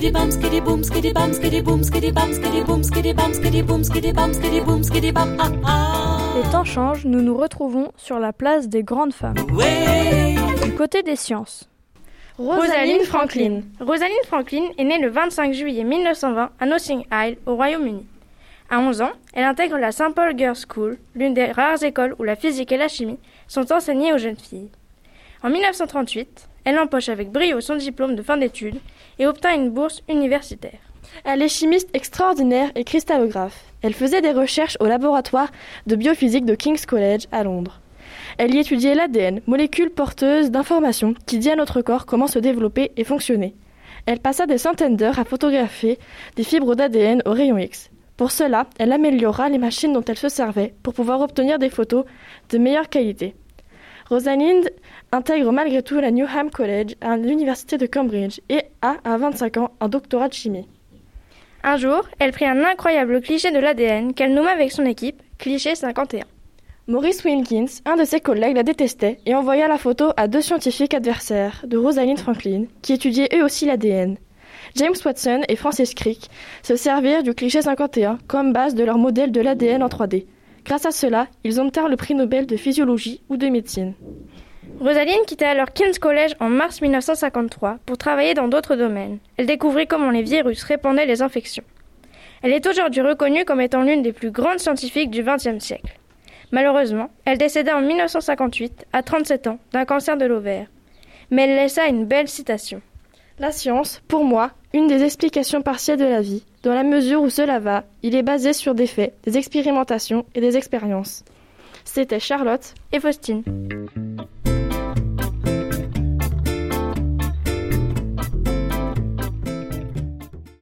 bum boom bum boom bum boom bum boom bum boom bum ah ah Les temps changent, nous nous retrouvons sur la place des grandes femmes. Du côté des sciences. Rosaline Franklin. Rosaline Franklin est née le 25 juillet 1920 à Notting Hill, au Royaume-Uni. À 11 ans, elle intègre la St. Paul Girls' School, l'une des rares écoles où la physique et la chimie sont enseignées aux jeunes filles. En 1938, elle empoche avec brio son diplôme de fin d'études et obtint une bourse universitaire. Elle est chimiste extraordinaire et cristalographe. Elle faisait des recherches au laboratoire de biophysique de King's College à Londres. Elle y étudiait l'ADN, molécule porteuse d'informations qui dit à notre corps comment se développer et fonctionner. Elle passa des centaines d'heures à photographier des fibres d'ADN au rayon X. Pour cela, elle améliora les machines dont elle se servait pour pouvoir obtenir des photos de meilleure qualité. Rosalind intègre malgré tout la Newham College à l'université de Cambridge et a, à 25 ans, un doctorat de chimie. Un jour, elle prit un incroyable cliché de l'ADN qu'elle nomma avec son équipe cliché 51. Maurice Wilkins, un de ses collègues, la détestait et envoya la photo à deux scientifiques adversaires de Rosalind Franklin, qui étudiaient eux aussi l'ADN. James Watson et Francis Crick se servirent du cliché 51 comme base de leur modèle de l'ADN en 3D. Grâce à cela, ils obtinrent le prix Nobel de physiologie ou de médecine. Rosaline quitta alors King's College en mars 1953 pour travailler dans d'autres domaines. Elle découvrit comment les virus répandaient les infections. Elle est aujourd'hui reconnue comme étant l'une des plus grandes scientifiques du XXe siècle. Malheureusement, elle décéda en 1958, à 37 ans, d'un cancer de l'ovaire. Mais elle laissa une belle citation. La science, pour moi, une des explications partielles de la vie, dans la mesure où cela va, il est basé sur des faits, des expérimentations et des expériences. C'était Charlotte Et Faustine.